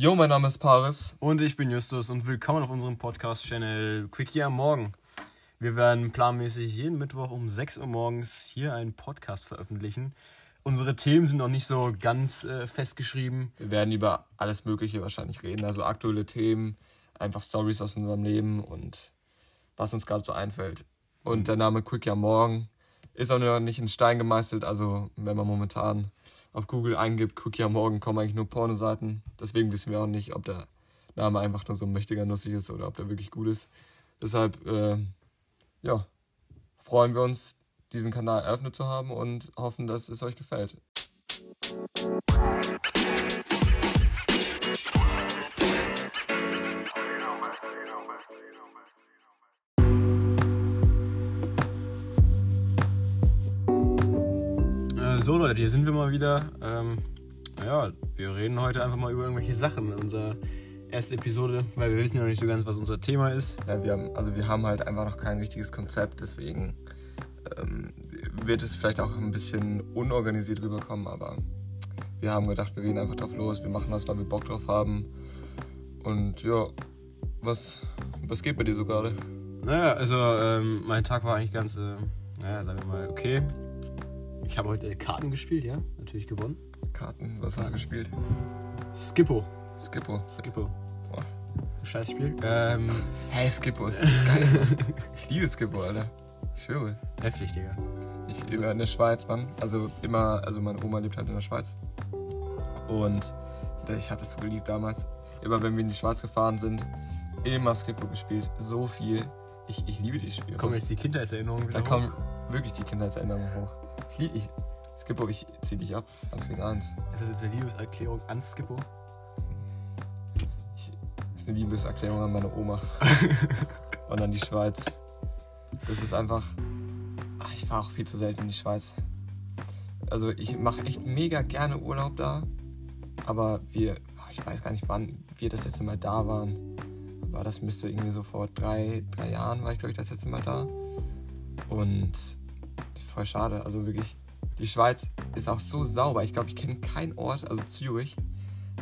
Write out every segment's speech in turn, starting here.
Jo, mein Name ist Paris. Und ich bin Justus und willkommen auf unserem Podcast-Channel Quickie am Morgen. Wir werden planmäßig jeden Mittwoch um 6 Uhr morgens hier einen Podcast veröffentlichen. Unsere Themen sind noch nicht so ganz äh, festgeschrieben. Wir werden über alles Mögliche wahrscheinlich reden, also aktuelle Themen, einfach Stories aus unserem Leben und was uns gerade so einfällt. Und der Name Quickie am Morgen ist auch noch nicht in Stein gemeißelt, also wenn man momentan auf Google eingibt, Quickie am Morgen, kommen eigentlich nur Pornoseiten. Deswegen wissen wir auch nicht, ob der Name einfach nur so mächtiger nussig ist oder ob der wirklich gut ist. Deshalb, äh, ja, freuen wir uns, diesen Kanal eröffnet zu haben und hoffen, dass es euch gefällt. So Leute, hier sind wir mal wieder. Ähm, ja, wir reden heute einfach mal über irgendwelche Sachen. Unsere erste Episode, weil wir wissen ja noch nicht so ganz, was unser Thema ist. Ja, wir haben, also wir haben halt einfach noch kein richtiges Konzept, deswegen ähm, wird es vielleicht auch ein bisschen unorganisiert rüberkommen, aber wir haben gedacht, wir gehen einfach drauf los, wir machen das, weil wir Bock drauf haben. Und ja, was, was geht bei dir so gerade? Naja, also ähm, mein Tag war eigentlich ganz, äh, naja, sagen wir mal, okay. Ich habe heute Karten gespielt, ja, natürlich gewonnen. Karten, was hast du gespielt? Skippo. Skippo. Skippo. Boah. Scheiß Spiel. Ähm, Hey, Skippo ist geil. ich liebe Skippo, Alter. Ich schwöre. heftig, Digga. Ich immer in der Schweiz, Mann. Also immer, also meine Oma lebt halt in der Schweiz. Und ich habe das so geliebt damals. Immer wenn wir in die Schweiz gefahren sind, immer Skippo gespielt. So viel. Ich, ich liebe die Spiele. Kommen jetzt die Kindheitserinnerungen wieder da hoch? kommen wirklich die Kindheitserinnerungen hoch. Ich, ich Skippo, ich zieh dich ab. Eins gegen eins. Ist das jetzt eine Liebeserklärung an Skippo? Ich, das ist eine Liebeserklärung an meine Oma. Und an die Schweiz. Das ist einfach. Ach, ich fahre auch viel zu selten in die Schweiz. Also ich mache echt mega gerne Urlaub da. Aber wir, ach, ich weiß gar nicht, wann wir das letzte Mal da waren. Aber das müsste irgendwie so vor drei, drei Jahren war ich, glaube ich, das letzte Mal da. Und voll schade. Also wirklich, die Schweiz ist auch so sauber. Ich glaube, ich kenne keinen Ort, also Zürich.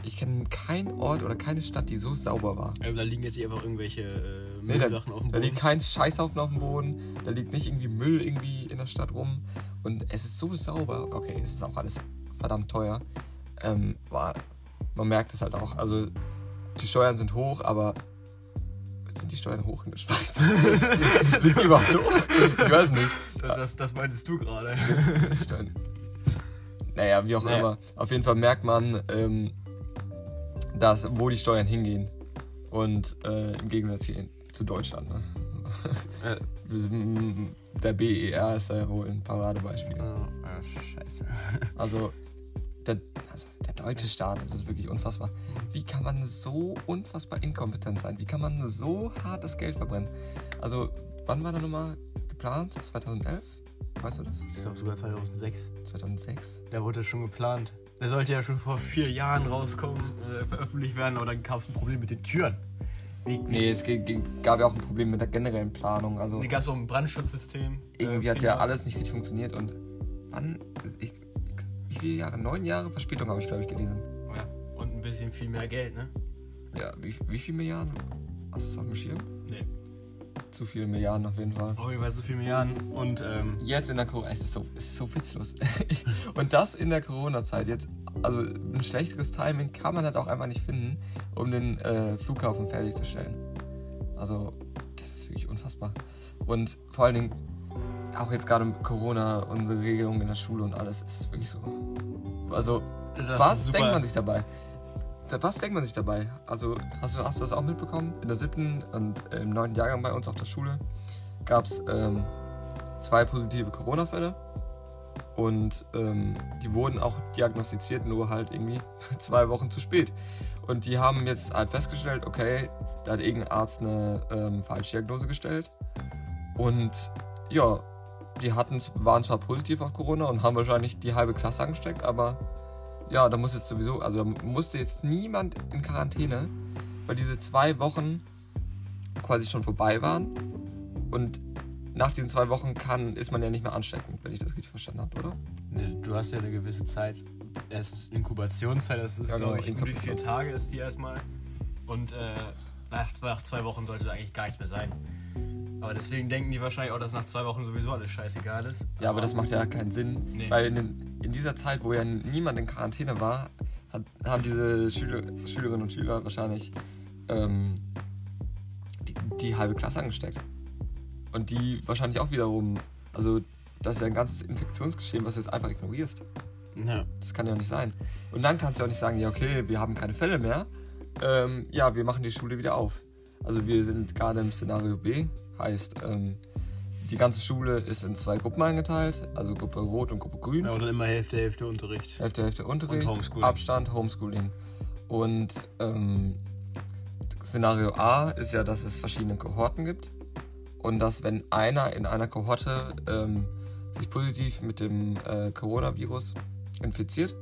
Ich kenne keinen Ort oder keine Stadt, die so sauber war. Also da liegen jetzt hier einfach irgendwelche äh, Nee, da, Müllsachen auf dem da Boden. liegt kein Scheißhaufen auf dem Boden, da liegt nicht irgendwie Müll irgendwie in der Stadt rum und es ist so sauber. Okay, es ist auch alles verdammt teuer. Ähm, aber man merkt es halt auch. Also die Steuern sind hoch, aber sind die Steuern hoch in der Schweiz? sind die überhaupt hoch? Ich weiß nicht. das, das, das meintest du gerade. Steuern. Naja, wie auch Naja. immer. Auf jeden Fall merkt man, ähm, dass, wo die Steuern hingehen. Und äh, im Gegensatz hier zu Deutschland. Ne? sind- Der BER ist da ja wohl ein Paradebeispiel. oh, ah, scheiße. Also der, also der deutsche Staat, das ist wirklich unfassbar. Wie kann man so unfassbar inkompetent sein? Wie kann man so hart das Geld verbrennen? Also, wann war der nochmal geplant? 2011? Weißt du das? Ich glaube sogar 2006. 2006? Da wurde schon geplant. Der sollte ja schon vor vier Jahren rauskommen, äh, veröffentlicht werden, aber dann gab es ein Problem mit den Türen. Wie, Nee, es gab ja auch ein Problem mit der generellen Planung. Also Da gab es auch ein Brandschutzsystem. irgendwie äh, hat ja alles nicht richtig funktioniert und wann? Ich, wie viele Jahre? Neun Jahre Verspätung habe ich, glaube ich, gelesen. Bisschen viel mehr Geld, ne? Ja, wie, wie viele Milliarden? Hast du es auf dem Schirm? Nee. Zu viele Milliarden auf jeden Fall. Auf jeden Fall so viel Milliarden. Und ähm, Jetzt in der Corona, es ist so, es ist so witzlos. und das in der Corona-Zeit jetzt, also ein schlechteres Timing kann man halt auch einfach nicht finden, um den äh, Flughafen fertigzustellen. Also, das ist wirklich unfassbar. Und vor allen Dingen, auch jetzt gerade mit Corona, unsere Regelungen in der Schule und alles, ist es wirklich so. Also, das was denkt man sich dabei? Was denkt man sich dabei? Also, hast du, hast du das auch mitbekommen? In der siebten und äh, im neunten Jahrgang bei uns auf der Schule gab es ähm, zwei positive Corona-Fälle. Und ähm, die wurden auch diagnostiziert, nur halt irgendwie zwei Wochen zu spät. Und die haben jetzt halt festgestellt, okay, da hat irgendein Arzt eine ähm, Falschdiagnose gestellt. Und ja, die hatten, waren zwar positiv auf Corona und haben wahrscheinlich die halbe Klasse angesteckt, aber ja, da muss jetzt sowieso, also da musste jetzt niemand in Quarantäne, weil diese zwei Wochen quasi schon vorbei waren. Und nach diesen zwei Wochen kann, ist man ja nicht mehr ansteckend, wenn ich das richtig verstanden habe, oder? Nee, du hast ja eine gewisse Zeit, erstens Inkubationszeit, das ist, Ja, genau, glaube ich, um die vier Inkubation. Tage ist die erstmal. Und äh, nach, zwei, nach zwei Wochen sollte eigentlich gar nichts mehr sein. Aber deswegen denken die wahrscheinlich auch, dass nach zwei Wochen sowieso alles scheißegal ist. Ja, aber das macht ja keinen Sinn. Nee. Weil in, den, in dieser Zeit, wo ja niemand in Quarantäne war, hat, haben diese Schüler, Schülerinnen und Schüler wahrscheinlich ähm, die, die halbe Klasse angesteckt. Und die wahrscheinlich auch wiederum. Also, das ist ja ein ganzes Infektionsgeschehen, was du jetzt einfach ignorierst. Ja. Das kann ja nicht sein. Und dann kannst du auch nicht sagen, ja, okay, wir haben keine Fälle mehr. Ähm, ja, wir machen die Schule wieder auf. Also, wir sind gerade im Szenario B. Heißt, ähm, die ganze Schule ist in zwei Gruppen eingeteilt. Also Gruppe Rot und Gruppe Grün. ja, und dann immer Hälfte, Hälfte Unterricht. Hälfte, Hälfte Unterricht, Und Homeschooling. Abstand, Homeschooling. Und ähm, Szenario A ist ja, dass es verschiedene Kohorten gibt. Und dass, wenn einer in einer Kohorte ähm, sich positiv mit dem äh, Coronavirus infiziert,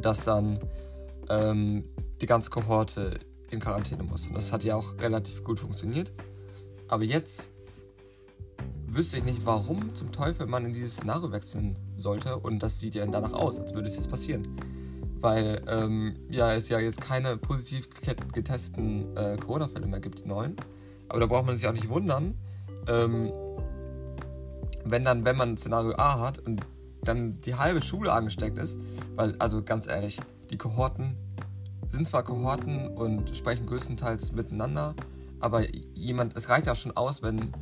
dass dann ähm, die ganze Kohorte in Quarantäne muss. Und das hat ja auch relativ gut funktioniert. Aber jetzt wüsste ich nicht, warum zum Teufel man in dieses Szenario wechseln sollte. Und das sieht ja danach aus, als würde es jetzt passieren. Weil ähm, ja, es ja jetzt keine positiv get- getesteten äh, Corona-Fälle mehr gibt, die neuen. Aber da braucht man sich auch nicht wundern, ähm, wenn dann, wenn man Szenario A hat und dann die halbe Schule angesteckt ist, weil, also ganz ehrlich, die Kohorten sind zwar Kohorten und sprechen größtenteils miteinander, aber jemand, es reicht ja schon aus, wenn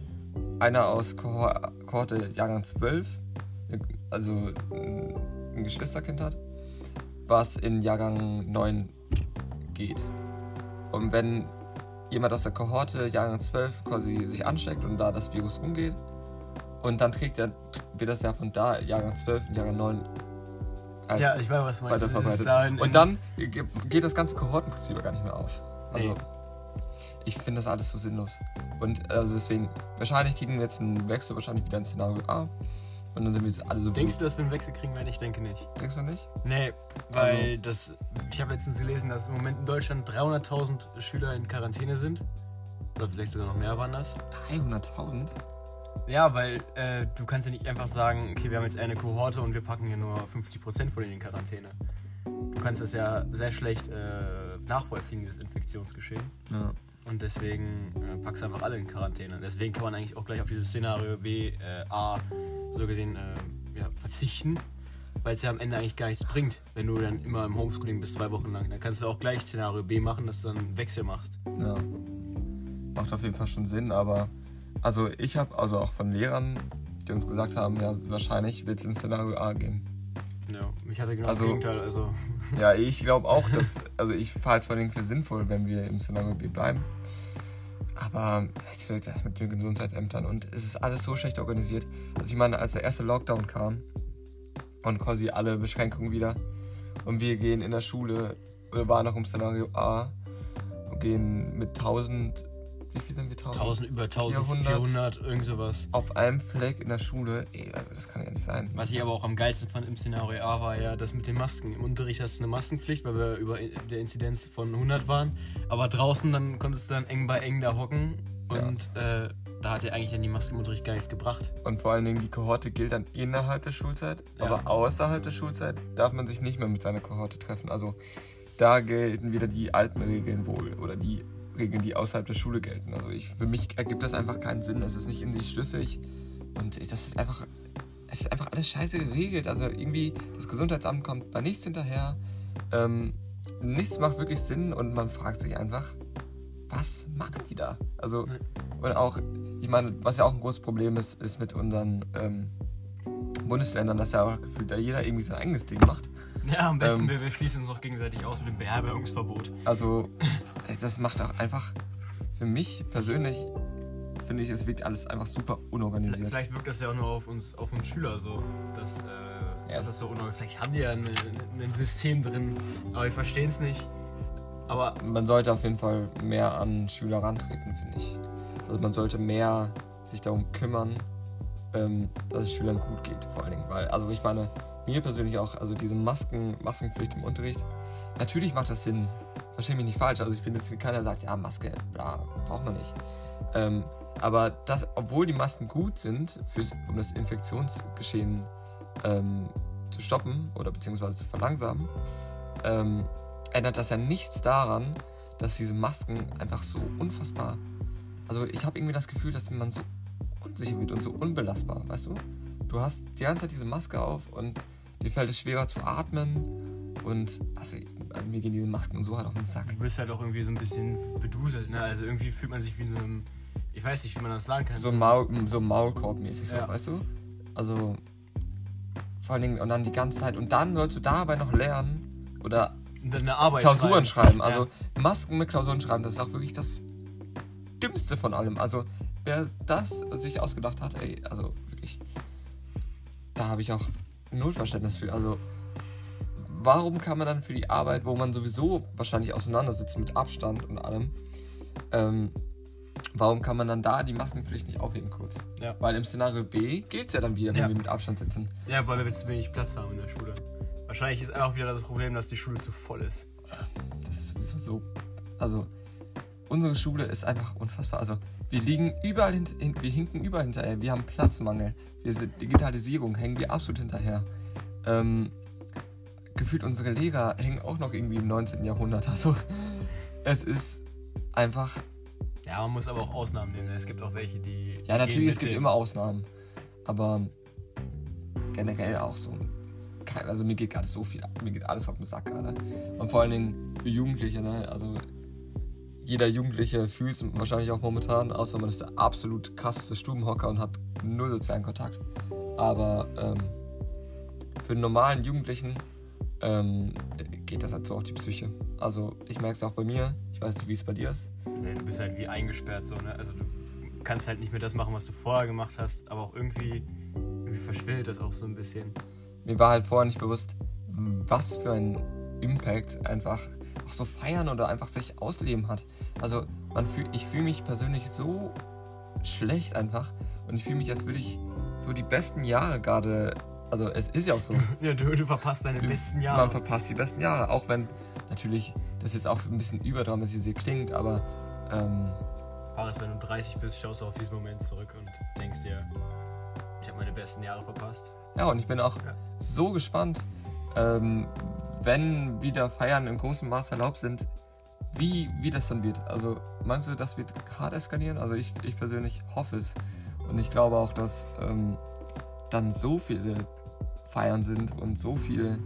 einer aus Kohor Kohorte Jahrgang 12, also ein Geschwisterkind hat, was in Jahrgang 9 geht. Und wenn jemand aus der Kohorte Jahrgang 12 quasi sich ansteckt und da das Virus umgeht, und dann trägt er, wird das ja von da Jahrgang 12 in Jahrgang 9 halt Ja, ich weiß, was meinst. weiter verbreitet. da Und dann ge- geht das ganze Kohortenprinzip gar nicht mehr auf. Also, Nee. Ich finde das alles so sinnlos. Und also deswegen, wahrscheinlich kriegen wir jetzt einen Wechsel, wahrscheinlich wieder ein Szenario A. Und dann sind wir jetzt alle so Denkst du, dass wir einen Wechsel kriegen werden? Ich denke nicht. Denkst du nicht? Nee, weil das. Ich habe letztens gelesen, dass im Moment in Deutschland 300.000 Schüler in Quarantäne sind. Oder vielleicht sogar noch mehr waren das. 300.000? Ja, weil äh, du kannst ja nicht einfach sagen, okay, wir haben jetzt eine Kohorte und wir packen hier nur 50% von denen in Quarantäne. Du kannst das ja sehr schlecht äh, nachvollziehen, dieses Infektionsgeschehen. Ja. Und deswegen äh, packst du einfach alle in Quarantäne. Deswegen kann man eigentlich auch gleich auf dieses Szenario B, äh, A, so gesehen, äh, ja, verzichten. Weil es ja am Ende eigentlich gar nichts bringt, wenn du dann immer im Homeschooling bist, zwei Wochen lang. Dann kannst du auch gleich Szenario B machen, dass du dann Wechsel machst. ja. Macht auf jeden Fall schon Sinn, aber also ich habe also auch von Lehrern, die uns gesagt haben, ja, wahrscheinlich wird es in Szenario A gehen. Ich hatte genau Also- das Gegenteil. Also, Ja, ich glaube auch, dass, also ich fahre es vor allem für sinnvoll, wenn wir im Szenario B bleiben. Aber jetzt wird das mit den Gesundheitsämtern und es ist alles so schlecht organisiert. Also ich meine, als der erste Lockdown kam und quasi alle Beschränkungen wieder und wir gehen in der Schule, wir waren noch im Szenario A und gehen mit 1000, wie viel sind wir? 1000, über 400. 1400, irgend sowas. Auf einem Fleck in der Schule, ey, also das kann ja nicht sein. Was ich aber auch am geilsten fand im Szenario A war ja das mit den Masken. Im Unterricht hast du eine Maskenpflicht, weil wir über der Inzidenz von 100 waren. Aber draußen dann konntest du dann eng bei eng da hocken. Und äh, da hat ja eigentlich dann die Maske im Unterricht gar nichts gebracht. Und vor allen Dingen die Kohorte gilt dann innerhalb der Schulzeit, Ja. aber außerhalb der Schulzeit darf man sich nicht mehr mit seiner Kohorte treffen. Also da gelten wieder die alten Regeln wohl oder die Regeln, die außerhalb der Schule gelten. Also ich, für mich ergibt das einfach keinen Sinn. Das ist nicht in sich schlüssig und das ist einfach, es ist einfach alles scheiße geregelt. Also irgendwie das Gesundheitsamt kommt bei nichts hinterher. Ähm, nichts macht wirklich Sinn und man fragt sich einfach, was machen die da? Also und auch, ich meine, was ja auch ein großes Problem ist, ist mit unseren ähm, Bundesländern, dass ja auch gefühlt da jeder irgendwie sein eigenes Ding macht. Ja, am besten Ähm. wir, wir schließen uns noch gegenseitig aus mit dem Beherbergungsverbot. Also, das macht auch einfach, für mich persönlich, finde ich, es wirkt alles einfach super unorganisiert. Vielleicht wirkt das ja auch nur auf uns, auf uns Schüler so, dass, äh, Ja. dass das so unorganisiert Vielleicht haben die ja ein, ein System drin, aber wir verstehen es nicht. Aber Man sollte auf jeden Fall mehr an Schüler rantreten, finde ich. Also man sollte mehr sich darum kümmern, ähm, dass es Schülern gut geht, vor allen Dingen. Weil, also ich meine, mir persönlich auch, also diese Masken, Maskenpflicht im Unterricht, natürlich macht das Sinn. Verstehe mich nicht falsch. Also ich bin jetzt keiner, der sagt, ja, Maske, bla, braucht man nicht. Ähm, aber das, obwohl die Masken gut sind, um das Infektionsgeschehen ähm, zu stoppen oder beziehungsweise zu verlangsamen, ähm, ändert das ja nichts daran, dass diese Masken einfach so unfassbar. Also ich habe irgendwie das Gefühl, dass man so unsicher wird und so unbelastbar, weißt du? Du hast die ganze Zeit diese Maske auf und dir fällt es schwerer zu atmen und also mir gehen diese Masken so hart auf den Sack. Du bist halt auch irgendwie so ein bisschen beduselt, ne? Also irgendwie fühlt man sich wie in so einem, ich weiß nicht, wie man das sagen kann. So, Maul, so Maulkorb-mäßig, so, Ja. weißt du? Also vor allen Dingen und dann die ganze Zeit und dann sollst du dabei noch lernen oder Klausuren schreiben. Also Ja. Masken mit Klausuren schreiben, das ist auch wirklich das Dümmste von allem. Also wer das sich ausgedacht hat, ey, also wirklich, da habe ich auch null Verständnis für. Also warum kann man dann für die Arbeit, wo man sowieso wahrscheinlich auseinandersitzt mit Abstand und allem, ähm, warum kann man dann da die Maskenpflicht nicht aufheben kurz? Ja. Weil im Szenario B geht es ja dann wieder, wenn Ja. wir mit Abstand sitzen. Ja, weil wir zu wenig Platz haben in der Schule. Wahrscheinlich ist einfach wieder das Problem, dass die Schule zu voll ist. Das ist sowieso so. Also, unsere Schule ist einfach unfassbar. Also, wir liegen überall hint, hin, wir hinken überall hinterher. Wir haben Platzmangel. Wir sind Digitalisierung, hängen wir absolut hinterher. Ähm, gefühlt unsere Lehrer hängen auch noch irgendwie im 19. Jahrhundert. Also, es ist einfach. Ja, man muss aber auch Ausnahmen nehmen. ne? Es gibt auch welche, die. Ja, natürlich, es gibt immer Ausnahmen. Aber generell auch so. Also, mir geht gerade so viel ab. Mir geht alles auf den Sack gerade. Und vor allen Dingen für Jugendliche, ne? Also, jeder Jugendliche fühlt es wahrscheinlich auch momentan, außer man ist der absolut krasseste Stubenhocker und hat null sozialen Kontakt. Aber ähm, für einen normalen Jugendlichen ähm, geht das halt so auf die Psyche. Also ich merke es auch bei mir. Ich weiß nicht, wie es bei dir ist. Ja, du bist halt wie eingesperrt so, ne? Also du kannst halt nicht mehr das machen, was du vorher gemacht hast, aber auch irgendwie, irgendwie verschwindet das auch so ein bisschen. Mir war halt vorher nicht bewusst, was für ein Impact einfach auch so feiern oder einfach sich ausleben hat. Also man fühl, ich fühle mich persönlich so schlecht einfach und ich fühle mich, als würde ich so die besten Jahre gerade, also es ist ja auch so, Ja, du, du verpasst deine besten Jahre. man verpasst die besten Jahre, auch wenn natürlich das jetzt auch ein bisschen überdramatisiert klingt, aber ähm, Paris, wenn du 30 bist, schaust du auf diesen Moment zurück und denkst dir, ich habe meine besten Jahre verpasst. ja und ich bin auch Ja. so gespannt, ähm, wenn wieder Feiern im großen Maß erlaubt sind, wie, wie das dann wird. Also meinst du, das wird hart eskalieren? Also ich, ich persönlich hoffe es. Und ich glaube auch, dass ähm, dann so viele Feiern sind und so viel.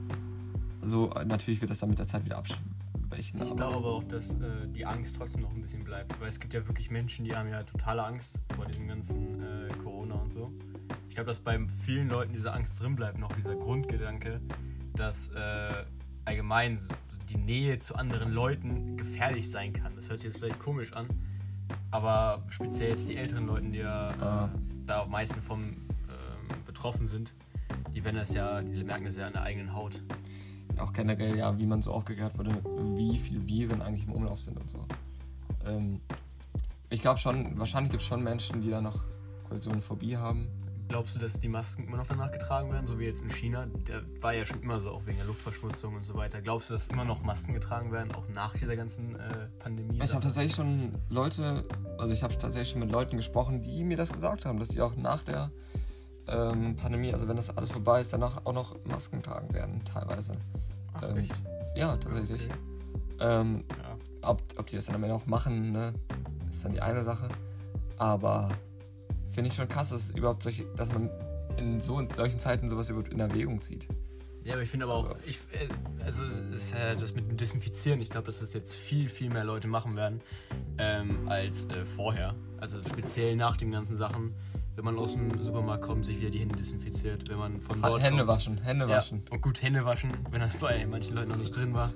Also natürlich wird das dann mit der Zeit wieder abschwächen. Ich glaube aber auch, dass äh, die Angst trotzdem noch ein bisschen bleibt. Weil es gibt ja wirklich Menschen, die haben ja totale Angst vor diesem ganzen äh, Corona und so. Ich glaube, dass bei vielen Leuten diese Angst drin bleibt, noch dieser Grundgedanke, dass äh, allgemein die Nähe zu anderen Leuten gefährlich sein kann. Das hört sich jetzt vielleicht komisch an, aber speziell jetzt die älteren Leute, die ja äh, Ah. da am meisten vom betroffen sind, die werden das ja, die merken das ja an der eigenen Haut. auch generell, ja, wie man so aufgeklärt wurde, wie viele Viren eigentlich im Umlauf sind und so. Ähm, ich glaube schon, wahrscheinlich gibt es schon Menschen, die da noch quasi so eine Phobie haben. Glaubst du, dass die Masken immer noch danach getragen werden, so wie jetzt in China? Der war ja schon immer so, auch wegen der Luftverschmutzung und so weiter. Glaubst du, dass immer noch Masken getragen werden, auch nach dieser ganzen äh, Pandemie? Ich habe tatsächlich schon Leute, also ich habe tatsächlich schon mit Leuten gesprochen, die mir das gesagt haben, dass die auch nach der ähm, Pandemie, also wenn das alles vorbei ist, danach auch noch Masken tragen werden, teilweise. Ach, ähm, echt? Ja, tatsächlich. Okay. Ähm, Ja. ob, ob die das dann am Ende auch machen, ne, ist dann die eine Sache. Aber finde ich schon krass, dass, überhaupt solche, dass man in so in solchen Zeiten sowas überhaupt in Erwägung zieht. Ja, aber ich finde aber auch, ich, äh, also es ist ja das mit dem Desinfizieren, ich glaube, dass das jetzt viel, viel mehr Leute machen werden ähm, als äh, vorher. Also speziell nach den ganzen Sachen, wenn man aus dem Supermarkt kommt, sich wieder die Hände desinfiziert, wenn man von dort Hände kommt. waschen, Hände Ja, waschen. und gut Hände waschen, wenn das bei manchen Leuten noch nicht drin war.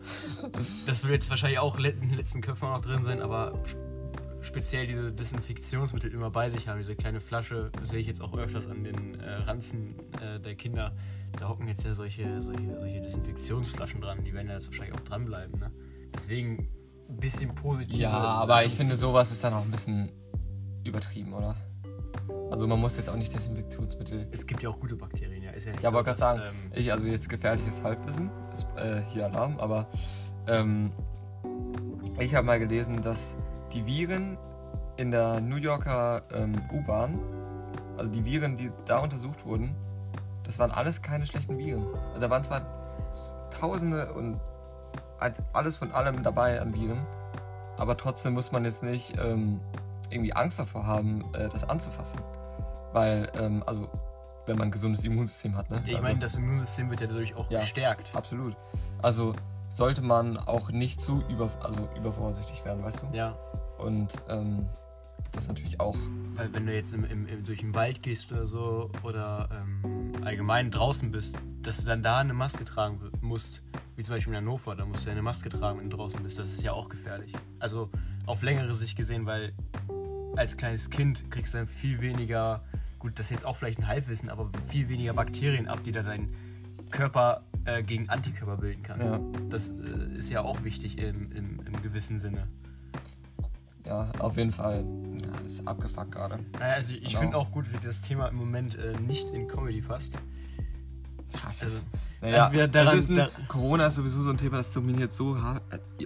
Das wird jetzt wahrscheinlich auch in den letzten Köpfen auch noch drin sein, aber sp- speziell diese Desinfektionsmittel immer bei sich haben, diese kleine Flasche, sehe ich jetzt auch öfters an den äh, Ranzen äh, der Kinder. Da hocken jetzt ja solche, solche, solche Desinfektionsflaschen dran, die werden ja jetzt wahrscheinlich auch dranbleiben. Ne? Deswegen ein bisschen positiv. Ja, aber ich finde, sowas ist dann auch ein bisschen übertrieben, oder? Also man muss jetzt auch nicht Desinfektionsmittel. Es gibt ja auch gute Bakterien, ja. Ist ja nicht Ja, so, wollte gerade sagen, ähm, ich, also jetzt gefährliches Halbwissen, ist äh, hier Alarm, aber ähm, ich habe mal gelesen, dass die Viren in der New Yorker ähm, U-Bahn, also die Viren, die da untersucht wurden, das waren alles keine schlechten Viren. Da waren zwar Tausende und halt alles von allem dabei an Viren, aber trotzdem muss man jetzt nicht ähm, irgendwie Angst davor haben, äh, das anzufassen. Weil, ähm, also, wenn man ein gesundes Immunsystem hat, ne? Ich also, meine, das Immunsystem wird ja dadurch auch Ja. gestärkt. Absolut. Also sollte man auch nicht zu über, also übervorsichtig werden, weißt du? Ja, Und ähm, das natürlich auch. weil wenn du jetzt im, im, im, durch den Wald gehst oder so oder ähm, allgemein draußen bist, dass du dann da eine Maske tragen musst, wie zum Beispiel in Hannover, da musst du ja eine Maske tragen, wenn du draußen bist. Das ist ja auch gefährlich. Also auf längere Sicht gesehen, weil als kleines Kind kriegst du dann viel weniger, gut, das ist jetzt auch vielleicht ein Halbwissen, aber viel weniger Bakterien ab, die da dein Körper äh, gegen Antikörper bilden kann. Ja. Das äh, ist ja auch wichtig im, im, im gewissen Sinne. Ja, auf jeden Fall. Ja, das ist abgefuckt gerade. Naja, also ich Genau. finde auch gut, wie das Thema im Moment äh, nicht in Comedy passt. Ja, es Also, ist, naja, entweder daran- ist ein, Corona ist sowieso so ein Thema, das dominiert so hart.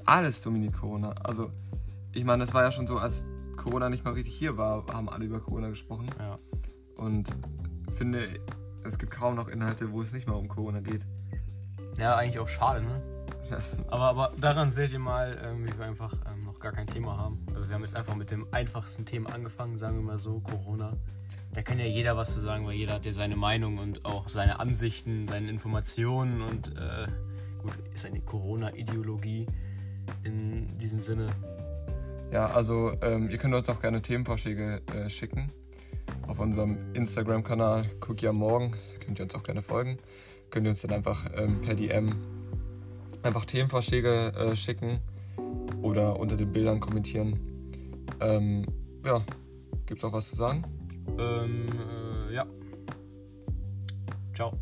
Alles dominiert Corona. Also, ich meine, das war ja schon so, als Corona nicht mal richtig hier war, haben alle über Corona gesprochen. Ja. Und finde, es gibt kaum noch Inhalte, wo es nicht mal um Corona geht. ja, eigentlich auch schade, ne? Aber, aber daran seht ihr mal, ähm, wie wir einfach ähm, noch gar kein Thema haben. Also wir haben jetzt einfach mit dem einfachsten Thema angefangen, sagen wir mal so, Corona. Da kann ja jeder was zu sagen, weil jeder hat ja seine Meinung und auch seine Ansichten, seine Informationen und äh, gut, ist eine Corona-Ideologie in diesem Sinne. Ja, also ähm, ihr könnt uns auch gerne Themenvorschläge äh, schicken. Auf unserem Instagram-Kanal Cookie am Morgen könnt ihr uns auch gerne folgen. Könnt ihr uns dann einfach ähm, per DM einfach Themenvorschläge äh, schicken oder unter den Bildern kommentieren. Ähm, ja, gibt's auch was zu sagen? Ähm, äh, ja. Ciao.